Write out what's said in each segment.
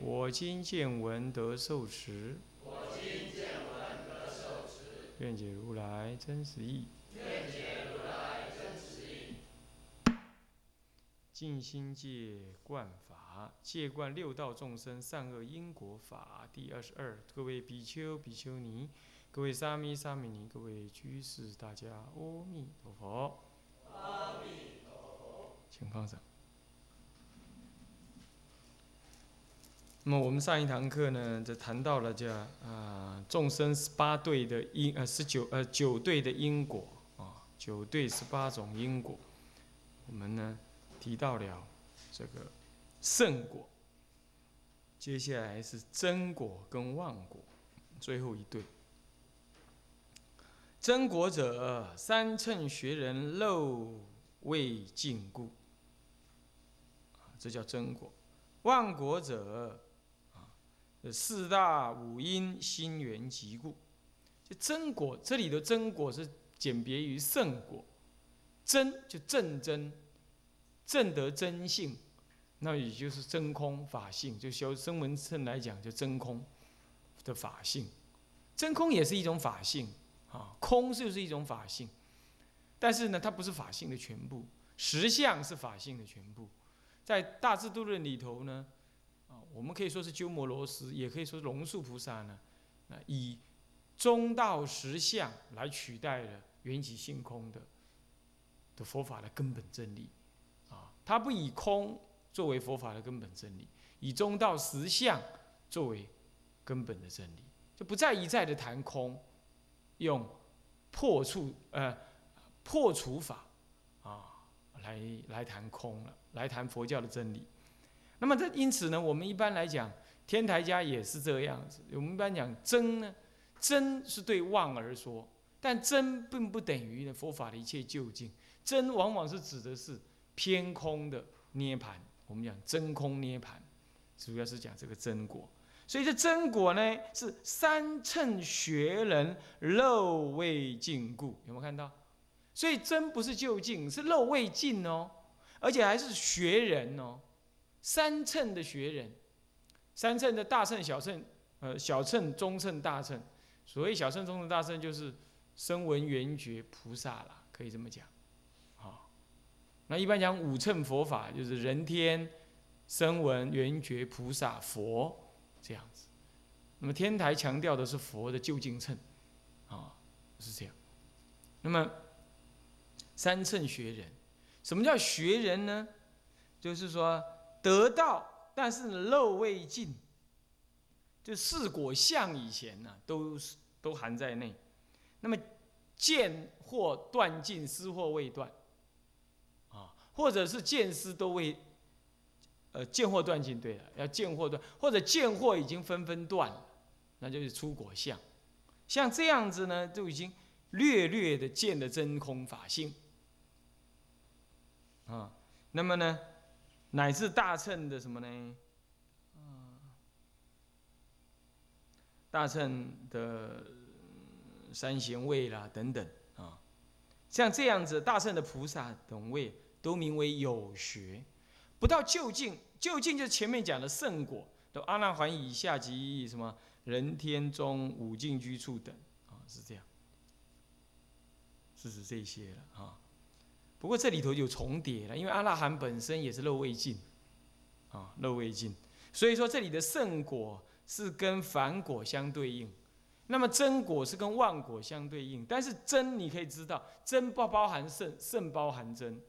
我今见闻得受持。我今见闻得受持愿解如来真实义。愿解如来真实义。净心戒观法，戒观六道众生善恶因果法。第二十二，各位比丘、比丘尼，各位沙弥、沙弥尼，各位居士，大家阿弥陀佛。阿弥陀佛，请放上。那么我们上一堂课呢，就谈到了这啊众生十八对的因呃十九呃九对的因果啊九对十八种因果，我们呢提到了这个圣果，接下来是真果跟妄果，最后一对。真果者，三乘学人漏未尽故，这叫真果；妄果者。四大五因心缘即故，就真果。这里的真果是简别于圣果，真就正真，正得真性，那也就是真空法性。就修声闻乘来讲，就真空的法性。真空也是一种法性啊，空就是一种法性，但是呢，它不是法性的全部。实相是法性的全部，在大智度论里头呢。啊，我们可以说是鸠摩罗什，也可以说是龙树菩萨呢。啊，以中道实相来取代了缘起性空的的佛法的根本真理。啊，他不以空作为佛法的根本真理，以中道实相作为根本的真理，就不再一再的谈空，用破处呃破除法啊来来谈空了，来谈佛教的真理。那么这因此呢，我们一般来讲，天台家也是这样子。我们一般讲真呢，真是对妄而说，但真并不等于呢佛法的一切究竟。真往往是指的是偏空的涅盘。我们讲真空涅盘，主要是讲这个真果。所以这真果呢，是三乘学人漏未尽故。有没有看到？所以真不是究竟，是漏未尽哦，而且还是学人哦。三乘的学人，三乘的大乘、小乘，呃，小乘、中乘、大乘。所谓小乘、中乘、大乘，就是声闻缘觉菩萨啦，可以这么讲。好，那一般讲五乘佛法，就是人天、声闻、缘觉、菩萨、佛这样子。那么天台强调的是佛的究竟乘，啊，是这样。那么三乘学人，什么叫学人呢？就是说。得到，但是漏未尽，就四果相以前呢，都都含在内。那么见或断尽，思或未断，啊，或者是见思都未，呃，见或断尽，对了，要见或断，或者见或已经纷纷断了，那就是出果相。像这样子呢，就已经略略的见了真空法性，啊，那么呢？乃至大乘的什么呢？大乘的三贤位啦，等等啊，像这样子，大乘的菩萨等位都名为有学，不到究竟，究竟就是前面讲的圣果，都阿那含以下及什么人天中五境居处等啊，是这样，是指这些了啊。不过这里头有重叠了，因为阿那含本身也是漏未尽，啊，漏未尽，所以说这里的圣果是跟凡果相对应，那么真果是跟万果相对应。但是真你可以知道，真不包含圣，圣包含真，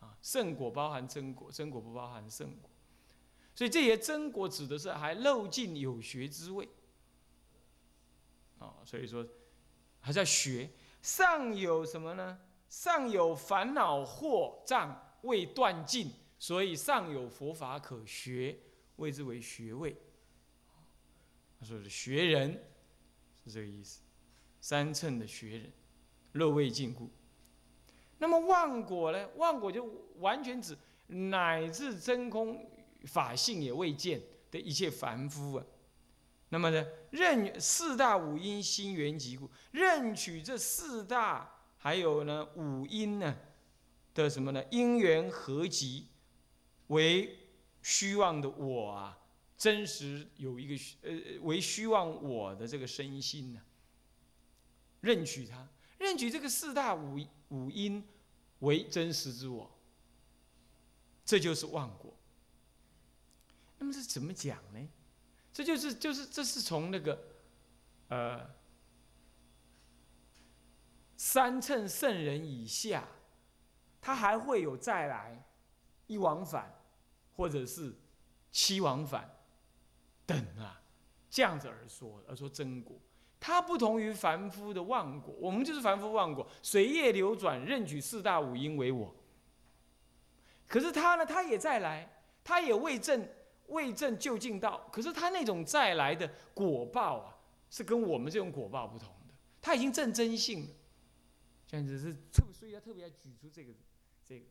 啊，圣果包含真果，真果不包含圣果，所以这些真果指的是还漏尽有学之位，啊，所以说还在学，上有什么呢？尚有烦恼惑障未断尽，所以尚有佛法可学，谓之为学位。他说是学人，是这个意思。三乘的学人，肉未尽故。那么妄果呢？妄果就完全指乃至真空法性也未见的一切凡夫啊。那么呢，任四大五音心缘即故，任取这四大还有呢五因呢的什么呢？因缘合集为虚妄的我啊，真实有一个呃为虚妄我的这个身心呢，任取它，任取这个四大五五因。为真实之我，这就是妄果。那么是怎么讲呢？这就是就是这是从那个，呃，三乘圣人以下，他还会有再来一往返，或者是七往返等啊，这样子而说而说真果。它不同于凡夫的妄果，我们就是凡夫妄果，随业流转，任取四大五因为我。可是他呢，他也再来，他也未证未证就近道，可是他那种再来的果报啊，是跟我们这种果报不同的。他已经证真性了，这样子是特，所以要特别要举出这个这个，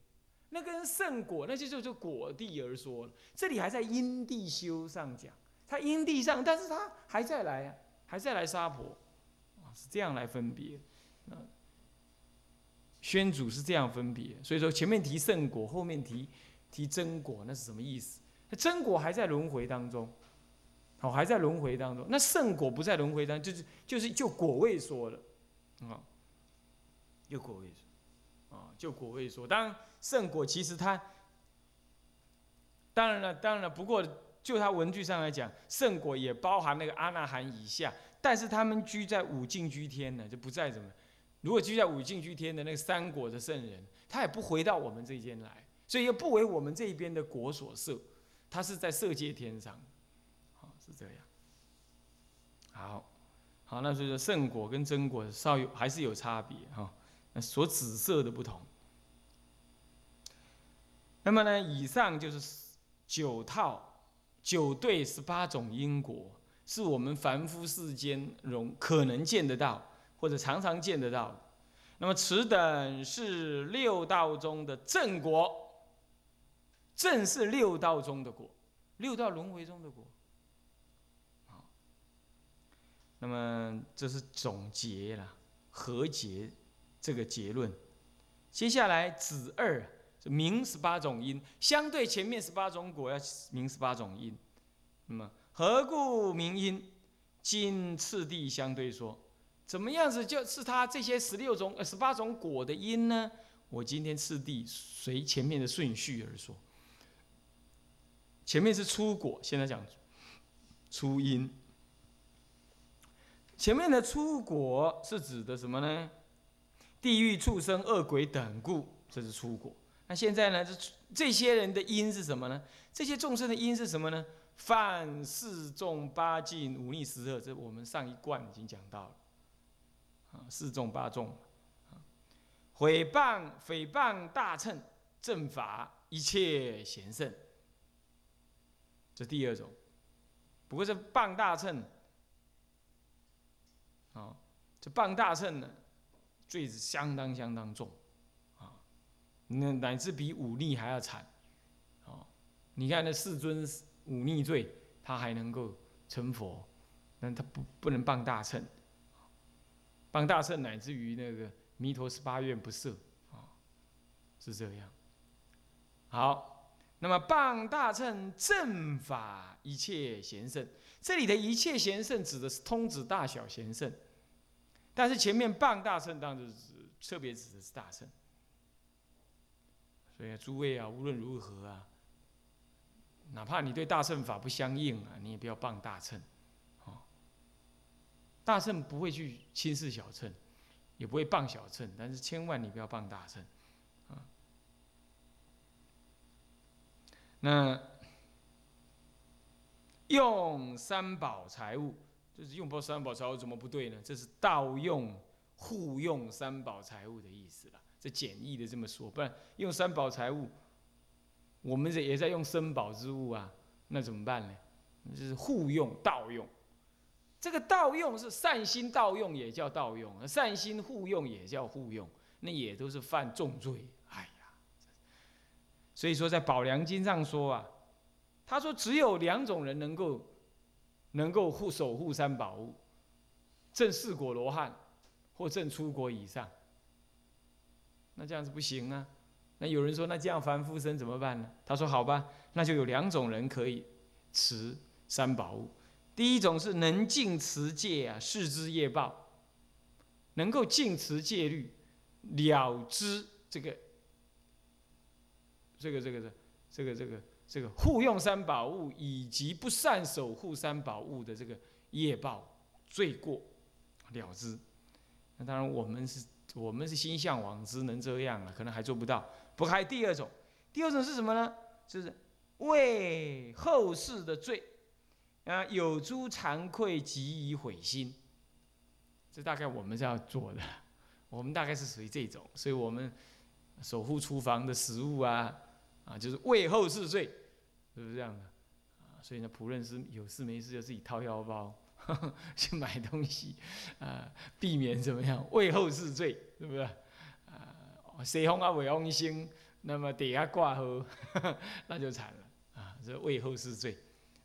那跟圣果，那就就就果地而说了。这里还在因地修上讲，他因地上，但是他还在来啊。还在来杀婆，是这样来分别，啊，宣主是这样分别，所以说前面提圣果，后面提提真果，那是什么意思？那真果还在轮回当中，好，还在轮回当中。那圣果不在轮回当中，就是就是就果位说了，啊，就果位说，啊，就果位说。当然圣果其实它，当然了，当然了，不过。就他文句上来讲，圣果也包含那个阿那含以下，但是他们居在五境居天呢，就不再怎么。如果居在五境居天的那个三果的圣人，他也不回到我们这间来，所以又不为我们这一边的果所摄，他是在色界天上，好是这样。好，好，那所以说圣果跟真果稍有还是有差别哈，所紫色的不同。那么呢，以上就是九套。九对十八种因果，是我们凡夫世间容可能见得到，或者常常见得到。那么此等是六道中的正果，正是六道中的果，六道轮回中的果。好，那么这是总结了，和解这个结论。接下来子二。明十八种因，相对前面十八种果要明十八种因。那么何故明因？今次第相对说，怎么样子就是他这些十六种呃十八种果的因呢？我今天次第随前面的顺序而说。前面是初果，现在讲初因。前面的初果是指的什么呢？地狱畜生恶鬼等故，这是出果。那现在呢？这这些人的因是什么呢？这些众生的因是什么呢？犯四众八禁五逆十恶，这我们上一贯已经讲到了。啊，四众八众，啊毁谤诽谤大乘正法一切贤圣，这第二种。不过这谤大乘，啊，这谤大乘呢，罪是相当相当重。啊那乃至比忤逆还要惨，哦，你看那世尊忤逆罪，他还能够成佛，但他不不能傍大乘，傍大乘乃至于那个弥陀十八愿不赦，啊，是这样。好，那么傍大乘正法一切贤圣，这里的一切贤圣指的是通指大小贤圣，但是前面傍大圣当然是特别指的是大圣。所以诸位啊，无论如何啊，哪怕你对大乘法不相应啊，你也不要傍大乘，哦。大圣不会去轻视小乘，也不会傍小乘，但是千万你不要傍大乘，啊。那用三宝财物，就是用不三宝财物怎么不对呢？这是盗用、互用三宝财物的意思了。这简易的这么说，不然用三宝财物，我们这也在用生宝之物啊，那怎么办呢？就是互用盗用。这个盗用是善心盗用，也叫盗用；善心互用也叫互用，那也都是犯重罪。哎呀，所以说在《宝梁经》上说啊，他说只有两种人能够能够护守护三宝物：正四果罗汉或正出国以上。那这样子不行啊。那有人说，那这样凡夫身怎么办呢？他说：好吧，那就有两种人可以持三宝物。第一种是能尽持戒啊，视之业报，能够尽持戒律，了知这个这个这个这这个这个这个这个护用三宝物以及不善守护三宝物的这个业报罪过了之。那当然，我们是我们是心向往之，能这样啊，可能还做不到。不还第二种，第二种是什么呢？就是为后世的罪啊，有诸惭愧，及以悔心。这大概我们是要做的，我们大概是属于这种，所以我们守护厨房的食物啊，啊，就是为后世罪，是不是这样的？啊，所以呢，仆人是有事没事就自己掏腰包 去买东西，啊，避免怎么样为后世罪，是不是？啊西方啊，未风生，那么底下挂号，那就惨了啊！这为后世罪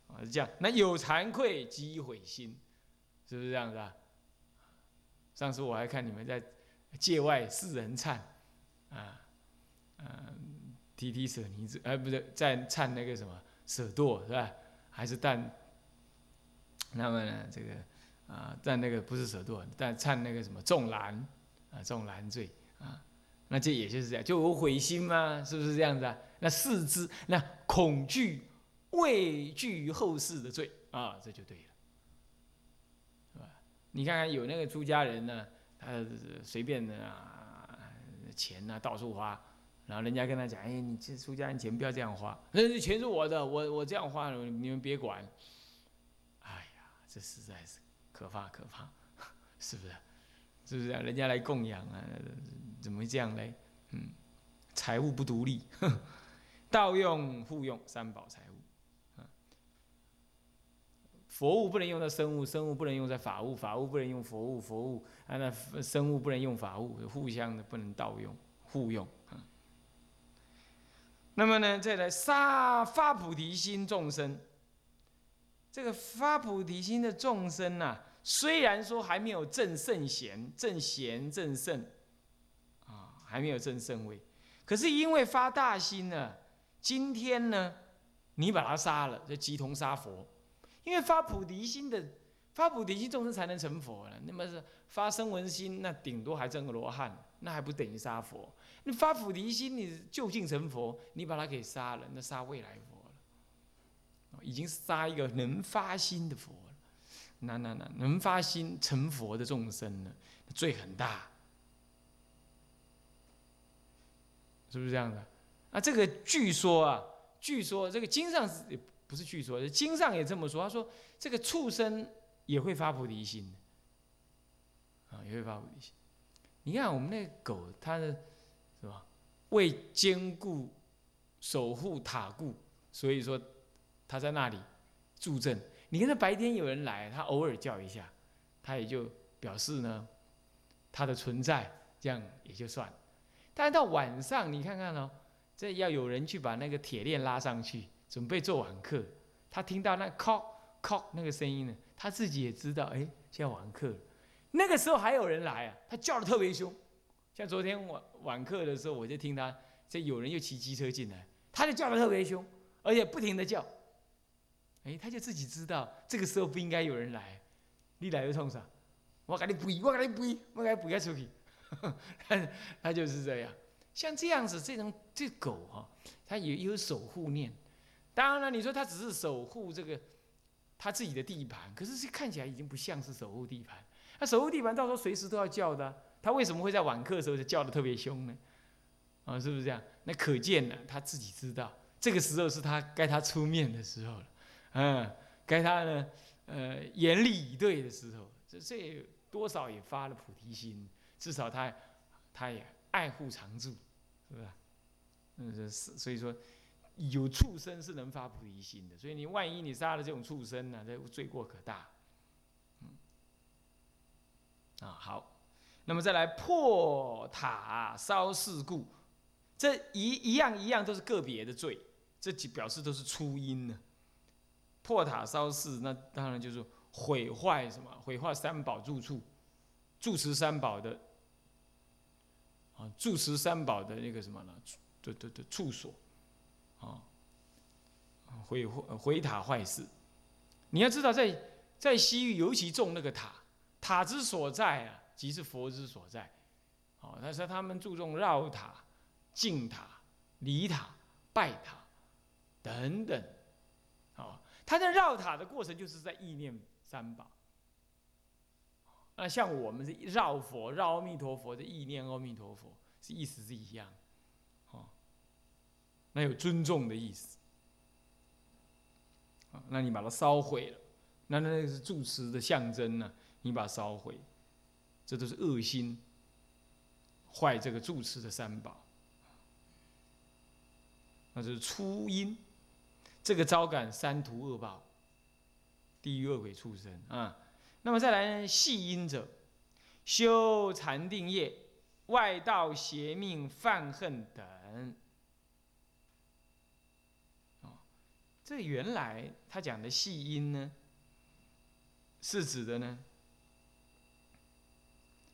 啊，是这样。那有惭愧即悔心，是不是这样子啊？上次我还看你们在界外四人唱啊，嗯，提提舍尼子，哎，不是在唱那个什么舍堕是吧？还是但那么呢，这个啊，但那个不是舍堕，但唱那个什么重蓝啊，重蓝罪啊。那这也就是这样，就有悔心吗？是不是这样子啊？那四肢，那恐惧、畏惧于后世的罪啊，这就对了，是吧？你看看有那个出家人呢，他随便的啊，钱呢到处花，然后人家跟他讲，哎，你这出家人钱不要这样花，那这钱是我的，我我这样花，你们别管。哎呀，这实在是可怕可怕，是不是？是不是啊？人家来供养啊？怎么会这样嘞？嗯，财物不独立，盗用、互用三宝财物，佛物不能用在生物，生物不能用在法物，法物不能用佛物，佛物啊那生物不能用法物，互相的不能盗用、互用。那么呢，再来杀发菩提心众生，这个发菩提心的众生呐，虽然说还没有正圣贤、正贤、正圣。啊还没有正圣位，可是因为发大心呢，今天呢，你把他杀了，就即同杀佛。因为发菩提心的，发菩提心众生才能成佛了。那么是发声闻心，那顶多还证个罗汉，那还不等于杀佛？你发菩提心，你就近成佛，你把他给杀了，那杀未来佛了，已经杀一个能发心的佛了。那那那能发心成佛的众生呢，罪很大。是不是这样的？啊，这个据说啊，据说这个经上是不是据说？经上也这么说。他说这个畜生也会发菩提心啊，也会发菩提心。你看我们那个狗，它的是吧？为坚固守护塔固，所以说它在那里助阵。你看，它白天有人来，它偶尔叫一下，它也就表示呢，它的存在，这样也就算。但是到晚上，你看看哦，这要有人去把那个铁链拉上去，准备做晚课。他听到那敲敲那个声音呢，他自己也知道，哎，现在晚课。那个时候还有人来啊，他叫的特别凶。像昨天晚晚课的时候，我就听他，这有人又骑机车进来，他就叫的特别凶，而且不停的叫。哎，他就自己知道这个时候不应该有人来，你来又冲啥？我给你背，我给你背，我给你背他出去。他 他就是这样，像这样子，这种这狗哈，它也有守护念。当然了，你说它只是守护这个它自己的地盘，可是这看起来已经不像是守护地盘。那守护地盘到时候随时都要叫的，他为什么会在晚课的时候就叫的特别凶呢？啊，是不是这样？那可见呢，他自己知道这个时候是他该他出面的时候了，嗯，该他呢呃严厉以对的时候，这这多少也发了菩提心。至少他，他也爱护常住，是不是？嗯，是所以说，有畜生是能发菩提心的，所以你万一你杀了这种畜生呢，这罪过可大。啊好，那么再来破塔烧事故，这一一样一样都是个别的罪，这几表示都是初因呢。破塔烧寺，那当然就是毁坏什么？毁坏三宝住处，住持三宝的啊，住持三宝的那个什么呢？对对对，处所。啊，毁毁塔坏事，你要知道，在在西域尤其重那个塔，塔之所在啊，即是佛之所在。哦，他说他们注重绕塔、敬塔、礼塔、拜塔等等。哦，他在绕塔的过程，就是在意念三宝。那像我们是绕佛、绕阿弥陀佛的意念阿弥陀佛，是意思是一样。哦那有尊重的意思，啊，那你把它烧毁了，那那个是住持的象征呢？你把它烧毁，这都是恶心，坏这个住持的三宝，那就是初因，这个招感三途恶报，地狱恶鬼畜生啊。那么再来呢？细因者，修禅定业，外道邪命犯恨等。哦这原来他讲的细因呢，是指的呢，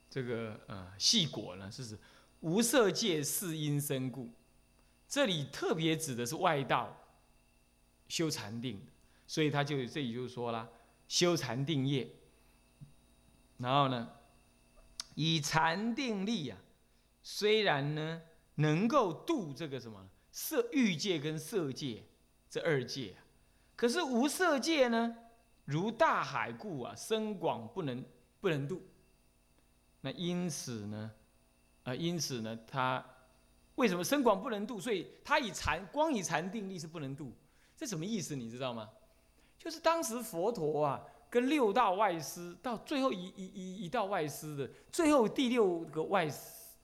这个呃细果呢，是指无色界是因生故，这里特别指的是外道修禅定，所以他就这里就说了修禅定业，然后呢，以禅定力啊，虽然呢能够度这个什么色欲界跟色界。这二界，可是无色界呢，如大海故啊，深广不能不能度。那因此呢，啊，因此呢，他为什么深广不能度？所以他以禅光以禅定力是不能度。这什么意思？你知道吗？就是当时佛陀啊，跟六道外师到最后一一一一道外师的最后第六个外师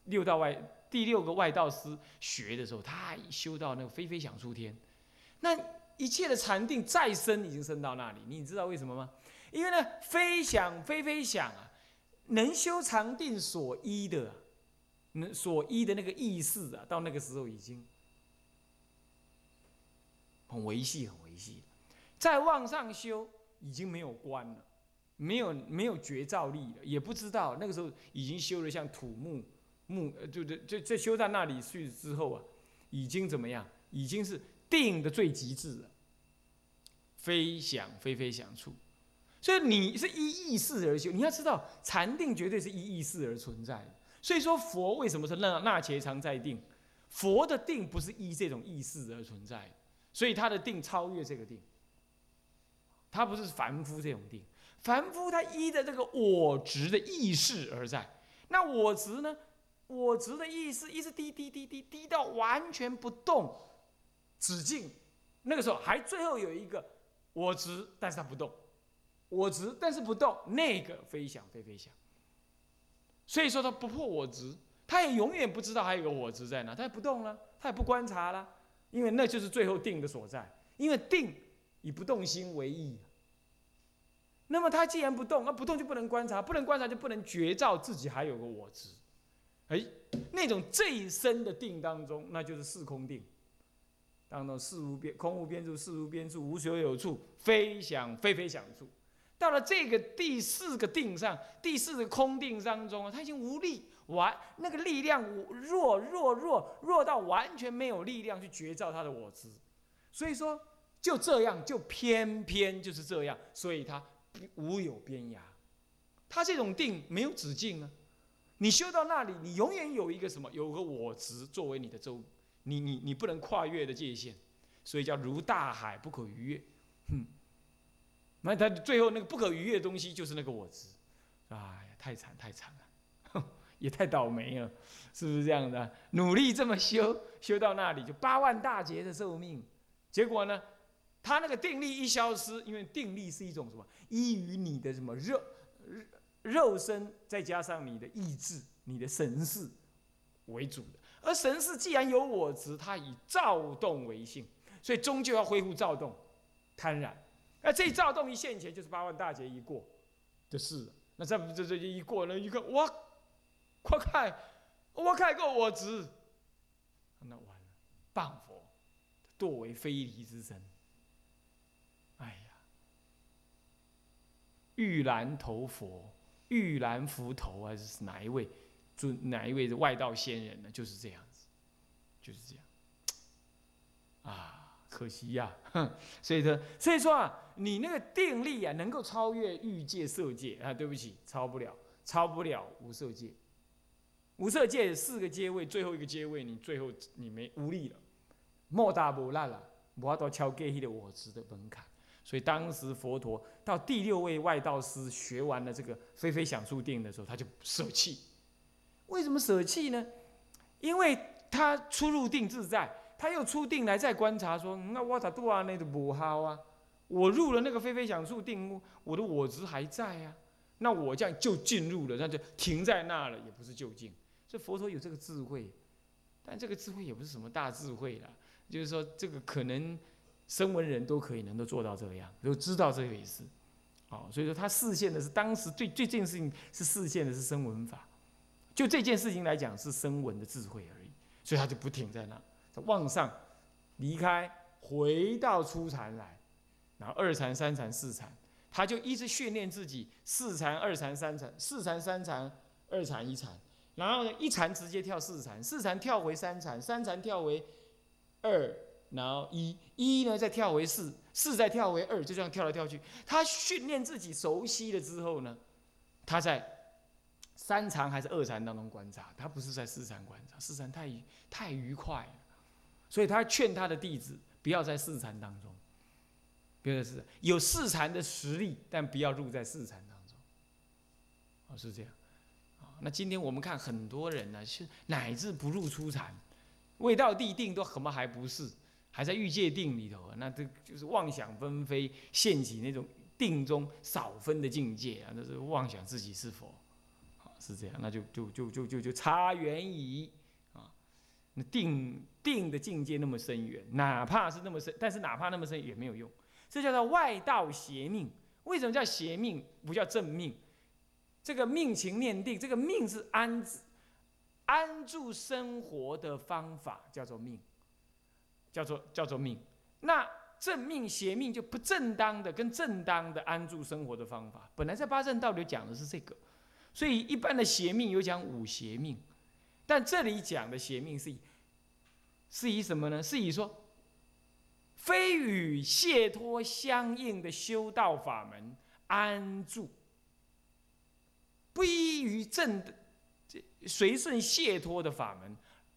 六道外第六个外道师学的时候，他修到那个飞飞想出天。那一切的禅定再深，已经深到那里，你知道为什么吗？因为呢，飞想飞飞想啊，能修禅定所依的，能所依的那个意识啊，到那个时候已经很维系，很维系。再往上修，已经没有关了，没有没有觉照力了，也不知道那个时候已经修了像土木木，就就就就修到那里去之后啊，已经怎么样？已经是。定的最极致了，非想非非想处，所以你是依意识而修。你要知道，禅定绝对是依意识而存在的。所以说，佛为什么是那那且常在定？佛的定不是依这种意识而存在，所以他的定超越这个定。他不是凡夫这种定，凡夫他依的这个我执的意识而在。那我执呢？我执的意识一直低低低低低到完全不动。止境，那个时候还最后有一个我执，但是他不动，我执但是不动，那个飞翔飞飞翔。所以说他不破我执，他也永远不知道还有个我执在哪，他也不动了，他也不观察了，因为那就是最后定的所在，因为定以不动心为意。那么他既然不动，那不动就不能观察，不能观察就不能觉照自己还有个我执，哎，那种最深的定当中，那就是四空定。当中事无边，空无边处，事无边处，无所有处，非想非非想处。到了这个第四个定上，第四个空定当中，他已经无力，完那个力量弱弱弱弱到完全没有力量去觉照他的我执。所以说，就这样，就偏偏就是这样，所以他无有边涯。他这种定没有止境啊。你修到那里，你永远有一个什么，有个我执作为你的周。你你你不能跨越的界限，所以叫如大海不可逾越。哼，那他最后那个不可逾越的东西就是那个我执。哎呀，太惨太惨了，也太倒霉了，是不是这样的？努力这么修，修到那里就八万大劫的寿命，结果呢，他那个定力一消失，因为定力是一种什么？依于你的什么肉肉身，再加上你的意志、你的神识为主的。而神是既然有我执，它以躁动为性，所以终究要恢复躁动、贪婪。那这一躁动一现前，就是八万大劫一过的事。那这这这一过那，一个我，快看，我看过我执，那完了，谤佛，堕为非礼之身。哎呀，玉兰头佛，玉兰佛头还是哪一位尊哪一位的外道仙人呢？就是这样子，就是这样。啊，可惜呀，所以说，所以说啊，你那个定力啊，能够超越欲界、色界啊，对不起，超不了，超不了无色界。无色界四个阶位，最后一个阶位，你最后你没无力了，莫大无烂了，无法到超过迄个我执的门槛。所以当时佛陀到第六位外道师学完了这个非非想处定的时候，他就舍弃。为什么舍弃呢？因为他出入定自在。他又出定来再观察，说：“那我咋度啊？那都不好啊！我入了那个非非想处定，我的我执还在啊。那我这样就进入了，那就停在那了，也不是就近。所以佛陀有这个智慧，但这个智慧也不是什么大智慧了。就是说，这个可能声闻人都可以能够做到这个样，都知道这回事。哦，所以说他视线的是当时最最近事情是视线的是声闻法，就这件事情来讲是声闻的智慧而已，所以他就不停在那。”往上离开，回到初禅来，然后二禅、三禅、四禅，他就一直训练自己四禅、二禅、三禅、四禅、三禅、二禅、一禅，然后呢一禅直接跳四禅，四禅跳回三禅，三禅跳回二，然后一，一呢再跳回四，四再跳回二，就这样跳来跳去。他训练自己熟悉了之后呢，他在三禅还是二禅当中观察，他不是在四禅观察，四禅太太愉快了。所以他劝他的弟子不要在四禅当中，不要是有四禅的实力，但不要入在四禅当中。哦，是这样。啊，那今天我们看很多人呢，是乃至不入初禅，未到地定都什么还不是，还在欲界定里头，那这就是妄想纷飞，现起那种定中少分的境界啊，那是妄想自己是佛。是这样，那就就就就就就差远矣。啊那定定的境界那么深远，哪怕是那么深，但是哪怕那么深也没有用，这叫做外道邪命。为什么叫邪命？不叫正命？这个命情念定，这个命是安安住生活的方法，叫做命，叫做叫做命。那正命邪命就不正当的跟正当的安住生活的方法。本来在八正道里讲的是这个，所以一般的邪命有讲五邪命。但这里讲的邪命是，是以什么呢？是以说，非与解脱相应的修道法门安住，不依于正的随顺解脱的法门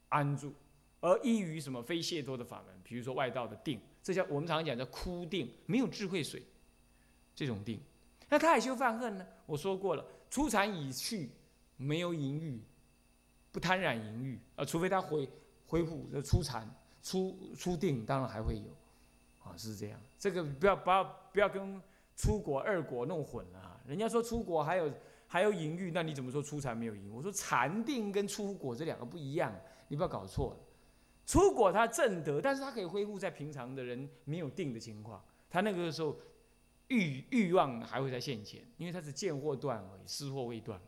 安住，而依于什么非解脱的法门？比如说外道的定，这叫我们常讲的枯定，没有智慧水，这种定。那他还修犯恨呢？我说过了，出禅已去，没有淫欲。不贪染淫欲啊，除非他回恢复的出禅、出出定，当然还会有，啊，是这样。这个不要不要不要跟出国二果弄混了啊。人家说出国还有还有淫欲，那你怎么说出禅没有淫？我说禅定跟出果这两个不一样，你不要搞错了。出果他正德，但是他可以恢复在平常的人没有定的情况，他那个时候欲欲望还会在现前，因为他是见惑断而已，思惑未断嘛。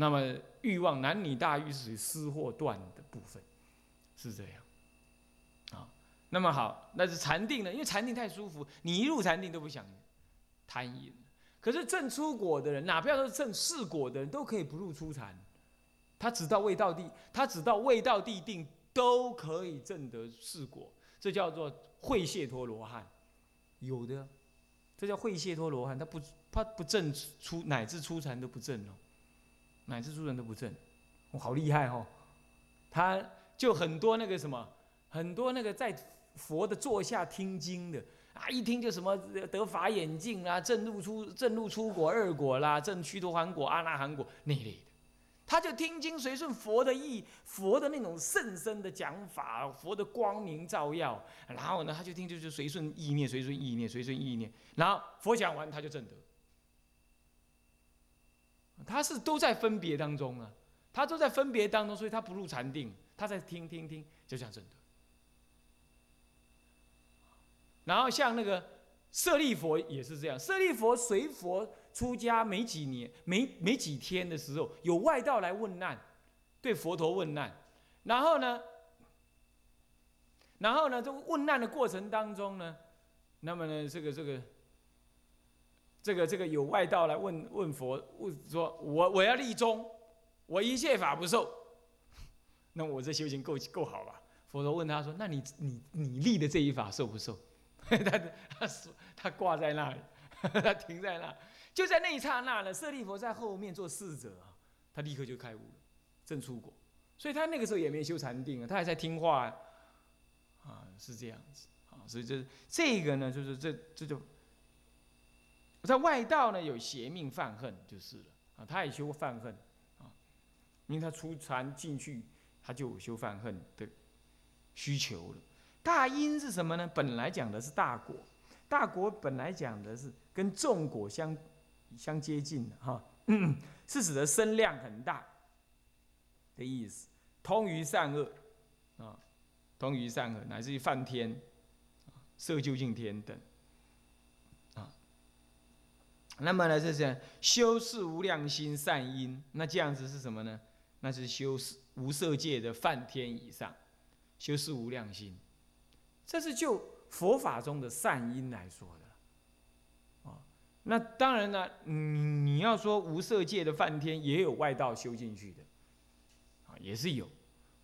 那么欲望男女大欲是属于私货断的部分，是这样，啊，那么好，那是禅定呢？因为禅定太舒服，你一入禅定都不想贪淫。可是正出果的人，哪怕说正四果的人，都可以不入初禅，他只到未到地，他只到未到地定都可以证得四果，这叫做会谢陀罗汉，有的，这叫会谢陀罗汉，他不他不正出乃至初禅都不正哦。乃至诸人都不正，我好厉害哦！他就很多那个什么，很多那个在佛的座下听经的啊，一听就什么得法眼镜啦，正入出正入出果二果啦，正须陀洹果阿那含果那类的，他就听经随顺佛的意，佛的那种甚深的讲法，佛的光明照耀，然后呢，他就听就是随顺意念，随顺意念，随顺意念，然后佛讲完他就正得。他是都在分别当中啊，他都在分别当中，所以他不入禅定，他在听听听，就这样证得。然后像那个舍利佛也是这样，舍利佛随佛出家没几年，没没几天的时候，有外道来问难，对佛陀问难，然后呢，然后呢，这个问难的过程当中呢，那么呢，这个这个。这个这个有外道来问问佛，问说：“我我要立宗，我一切法不受。那我这修行够够好吧？”佛陀问他说：“那你你你立的这一法受不受？” 他他说他挂在那里，他停在那，就在那一刹那呢，舍利佛在后面做侍者啊，他立刻就开悟了，正出国。所以他那个时候也没修禅定啊，他还在听话啊，是这样子啊。所以这这个呢，就是这这就。在外道呢，有邪命犯恨就是了啊，他也修犯恨啊，因为他出禅进去，他就修犯恨的需求了。大因是什么呢？本来讲的是大果，大果本来讲的是跟众果相相接近的哈，是指的身量很大的意思，通于善恶啊，通于善恶，乃至于梵天、色究竟天等。那么呢，这是修饰无量心善因，那这样子是什么呢？那是修是无色界的梵天以上，修饰无量心，这是就佛法中的善因来说的。啊，那当然呢，你你要说无色界的梵天也有外道修进去的，啊，也是有，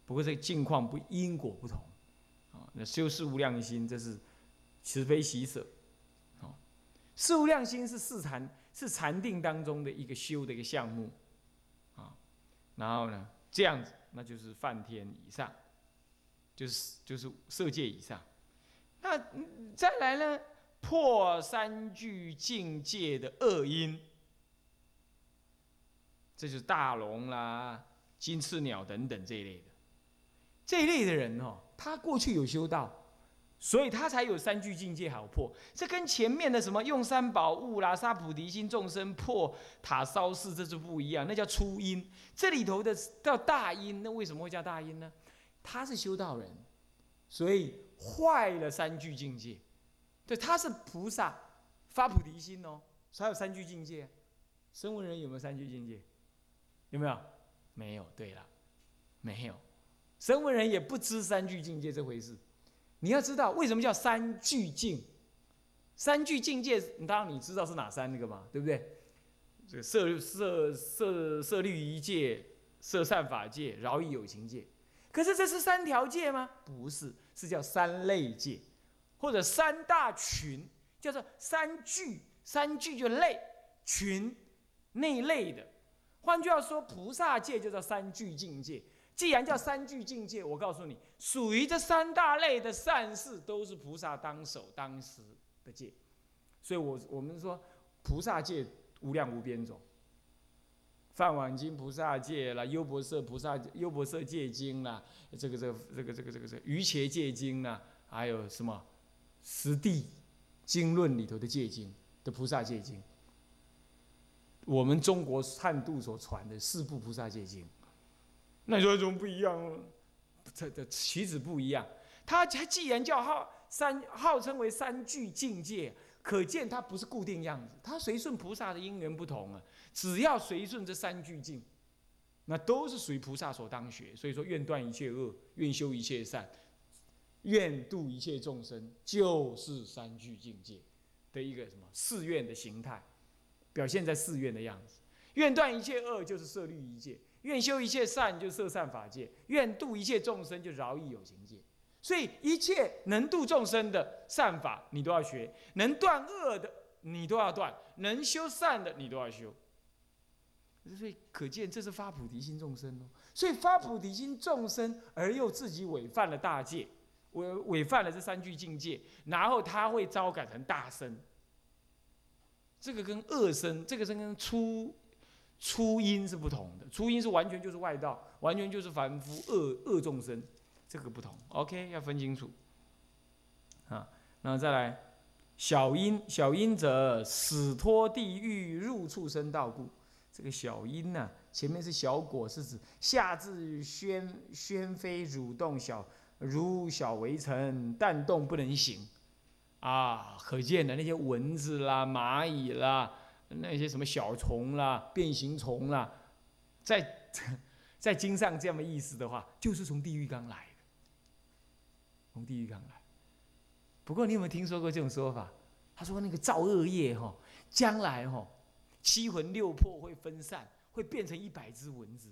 不过这个境况不因果不同，啊，那修饰无量心，这是慈悲喜舍。四无量心是四禅，是禅定当中的一个修的一个项目，啊，然后呢，这样子那就是梵天以上，就是就是色界以上，那再来呢，破三具境界的恶因，这就是大龙啦、金翅鸟等等这一类的，这一类的人哦，他过去有修道。所以他才有三具境界好破，这跟前面的什么用三宝物啦、杀菩提心众生、破塔烧寺，这是不一样。那叫初因，这里头的叫大因。那为什么会叫大因呢？他是修道人，所以坏了三具境界。对，他是菩萨发菩提心哦，才有三具境界。声闻人有没有三具境界？有没有？没有。对了，没有。声闻人也不知三具境界这回事。你要知道为什么叫三聚境？三聚境界，当然你知道是哪三个嘛，对不对？这个色色色色律仪界、色善法界、饶益有情界。可是这是三条界吗？不是，是叫三类界，或者三大群，叫做三聚。三聚就类群内类的。换句话说，菩萨界就叫三聚境界。既然叫三聚境界，我告诉你，属于这三大类的善事，都是菩萨当守当时的戒。所以，我我们说菩萨戒无量无边种，《梵网经》菩萨戒啦，《优婆塞菩萨优婆塞戒经》啦，这个这个这个这个这个这《瑜伽戒经》啦，还有什么《十地经论》里头的戒经的菩萨戒经，我们中国汉度所传的四部菩萨戒经。那你说怎么不一样？这这棋子不一样。他他既然叫号三，号称为三聚境界，可见它不是固定样子。它随顺菩萨的因缘不同啊。只要随顺这三聚境，那都是属于菩萨所当学。所以说，愿断一切恶，愿修一切善，愿度一切众生，就是三聚境界的一个什么誓愿的形态，表现在誓愿的样子。愿断一切恶，就是设律一界。愿修一切善，就摄善法界；愿度一切众生，就饶益有情界。所以，一切能度众生的善法，你都要学；能断恶的，你都要断；能修善的，你都要修。所以，可见这是发菩提心众生哦。所以，发菩提心众生，而又自己违犯了大戒，违违犯了这三句境界，然后他会招改成大生。这个跟恶生，这个是跟初。初音是不同的，初音是完全就是外道，完全就是凡夫恶恶众生，这个不同。OK，要分清楚。啊，那再来，小因小因者，死脱地狱，入畜生道故。这个小因呢，前面是小果，是指下至宣宣飞蠕动小，如小围城，但动不能行。啊，可见的那些蚊子啦、蚂蚁啦、那些什么小虫啦、变形虫啦，在 在经上这样的意思的话，就是从地狱刚来的，从地狱刚来。不过你有没有听说过这种说法？他说那个造恶业哈，将来哈，七魂六魄会分散，会变成一百只蚊子。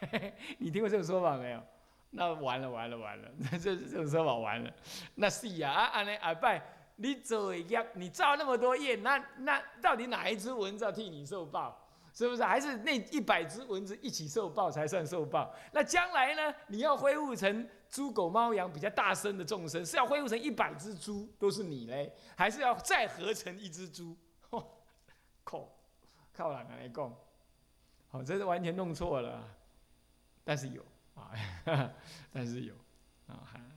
你听过这种说法没有？那完了完了完了，那 这这种说法完了。那是呀啊啊那阿拜，你做业，你造那么多业，那那到底哪一只蚊子要替你受报？是不是？还是那一百只蚊子一起受报才算受报？那将来呢？你要恢复成猪狗猫羊比较大声的众生，是要恢复成一百只猪都是你嘞，还是要再合成一只猪？靠，靠哪个来供？好，这是完全弄错了。但是有啊，但是有啊，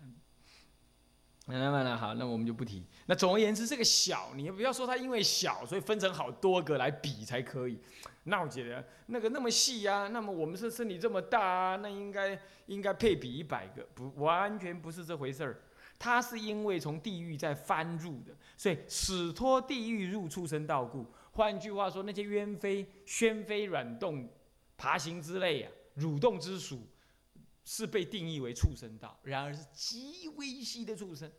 那么呢，好，那我们就不提。那总而言之，这个小，你也不要说它因为小，所以分成好多个来比才可以。那我觉得那个那么细啊，那么我们是身体这么大啊，那应该应该配比一百个，不完全不是这回事儿。它是因为从地狱再翻入的，所以始托地狱入畜生道故。换句话说，那些鸢飞、宣飞、软动、爬行之类啊。蠕动之属是被定义为畜生道，然而是极微细的畜生，